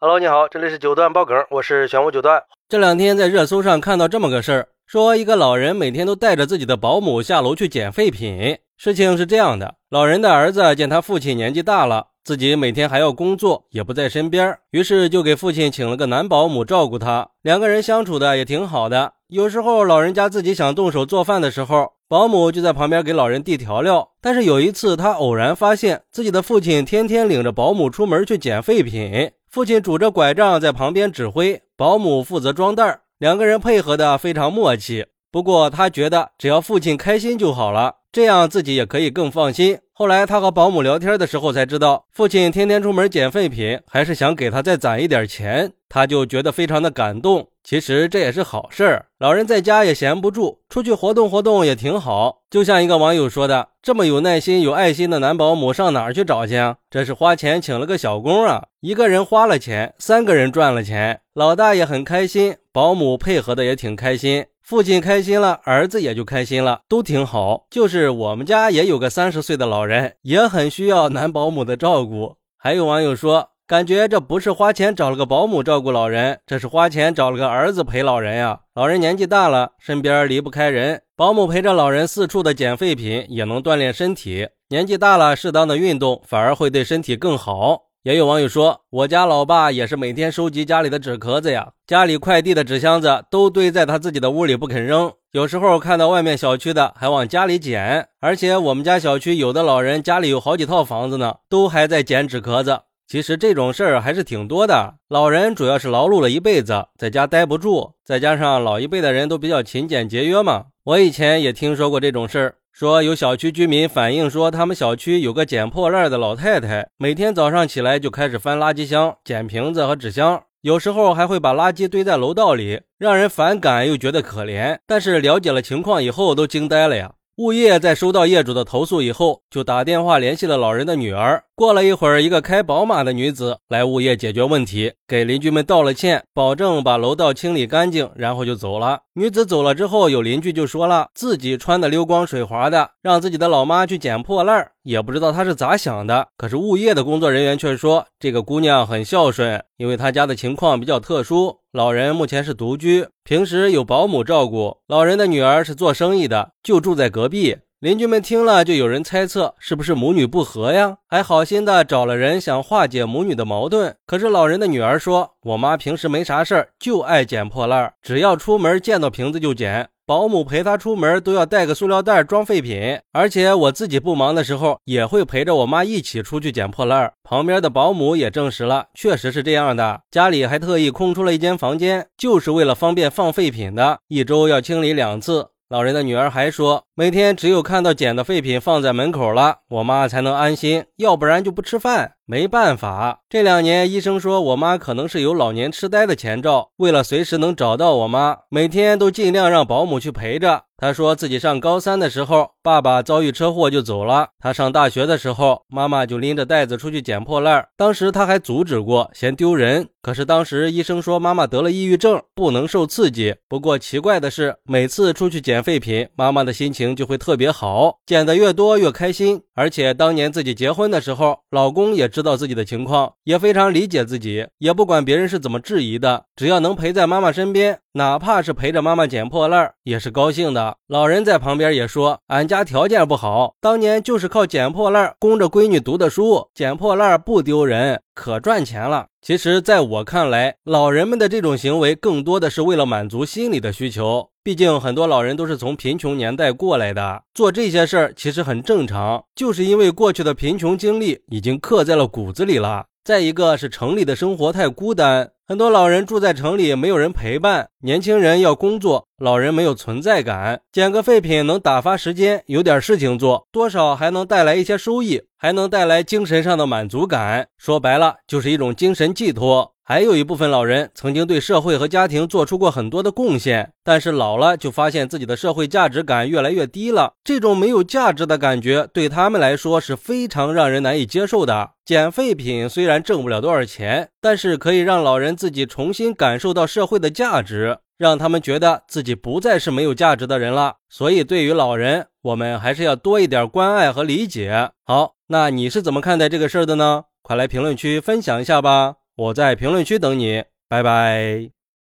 Hello，你好，这里是九段爆梗，我是玄武九段。这两天在热搜上看到这么个事儿，说一个老人每天都带着自己的保姆下楼去捡废品。事情是这样的，老人的儿子见他父亲年纪大了，自己每天还要工作，也不在身边，于是就给父亲请了个男保姆照顾他。两个人相处的也挺好的，有时候老人家自己想动手做饭的时候，保姆就在旁边给老人递调料。但是有一次，他偶然发现自己的父亲天天领着保姆出门去捡废品。父亲拄着拐杖在旁边指挥，保姆负责装袋两个人配合的非常默契。不过他觉得只要父亲开心就好了，这样自己也可以更放心。后来他和保姆聊天的时候才知道，父亲天天出门捡废品，还是想给他再攒一点钱，他就觉得非常的感动。其实这也是好事儿，老人在家也闲不住，出去活动活动也挺好。就像一个网友说的：“这么有耐心、有爱心的男保姆上哪儿去找去啊？这是花钱请了个小工啊！一个人花了钱，三个人赚了钱，老大也很开心，保姆配合的也挺开心，父亲开心了，儿子也就开心了，都挺好。就是我们家也有个三十岁的老人，也很需要男保姆的照顾。还有网友说。”感觉这不是花钱找了个保姆照顾老人，这是花钱找了个儿子陪老人呀。老人年纪大了，身边离不开人，保姆陪着老人四处的捡废品，也能锻炼身体。年纪大了，适当的运动反而会对身体更好。也有网友说，我家老爸也是每天收集家里的纸壳子呀，家里快递的纸箱子都堆在他自己的屋里不肯扔，有时候看到外面小区的还往家里捡，而且我们家小区有的老人家里有好几套房子呢，都还在捡纸壳子。其实这种事儿还是挺多的。老人主要是劳碌了一辈子，在家待不住，再加上老一辈的人都比较勤俭节约嘛。我以前也听说过这种事儿，说有小区居民反映说，他们小区有个捡破烂的老太太，每天早上起来就开始翻垃圾箱捡瓶子和纸箱，有时候还会把垃圾堆在楼道里，让人反感又觉得可怜。但是了解了情况以后，都惊呆了呀。物业在收到业主的投诉以后，就打电话联系了老人的女儿。过了一会儿，一个开宝马的女子来物业解决问题，给邻居们道了歉，保证把楼道清理干净，然后就走了。女子走了之后，有邻居就说了，自己穿的溜光水滑的，让自己的老妈去捡破烂儿，也不知道她是咋想的。可是物业的工作人员却说，这个姑娘很孝顺，因为她家的情况比较特殊，老人目前是独居，平时有保姆照顾。老人的女儿是做生意的，就住在隔壁。邻居们听了，就有人猜测是不是母女不和呀？还好心的找了人想化解母女的矛盾。可是老人的女儿说：“我妈平时没啥事儿，就爱捡破烂，只要出门见到瓶子就捡。保姆陪她出门都要带个塑料袋装废品，而且我自己不忙的时候也会陪着我妈一起出去捡破烂。”旁边的保姆也证实了，确实是这样的。家里还特意空出了一间房间，就是为了方便放废品的，一周要清理两次。老人的女儿还说，每天只有看到捡的废品放在门口了，我妈才能安心，要不然就不吃饭。没办法，这两年医生说我妈可能是有老年痴呆的前兆。为了随时能找到我妈，每天都尽量让保姆去陪着。他说自己上高三的时候，爸爸遭遇车祸就走了。他上大学的时候，妈妈就拎着袋子出去捡破烂。当时他还阻止过，嫌丢人。可是当时医生说妈妈得了抑郁症，不能受刺激。不过奇怪的是，每次出去捡废品，妈妈的心情就会特别好，捡的越多越开心。而且当年自己结婚的时候，老公也。知道自己的情况，也非常理解自己，也不管别人是怎么质疑的，只要能陪在妈妈身边，哪怕是陪着妈妈捡破烂，也是高兴的。老人在旁边也说：“俺家条件不好，当年就是靠捡破烂供着闺女读的书，捡破烂不丢人，可赚钱了。”其实，在我看来，老人们的这种行为更多的是为了满足心理的需求。毕竟很多老人都是从贫穷年代过来的，做这些事儿其实很正常，就是因为过去的贫穷经历已经刻在了骨子里了。再一个是城里的生活太孤单，很多老人住在城里没有人陪伴，年轻人要工作，老人没有存在感，捡个废品能打发时间，有点事情做，多少还能带来一些收益，还能带来精神上的满足感。说白了，就是一种精神寄托。还有一部分老人曾经对社会和家庭做出过很多的贡献，但是老了就发现自己的社会价值感越来越低了。这种没有价值的感觉对他们来说是非常让人难以接受的。捡废品虽然挣不了多少钱，但是可以让老人自己重新感受到社会的价值，让他们觉得自己不再是没有价值的人了。所以，对于老人，我们还是要多一点关爱和理解。好，那你是怎么看待这个事儿的呢？快来评论区分享一下吧。我在评论区等你，拜拜。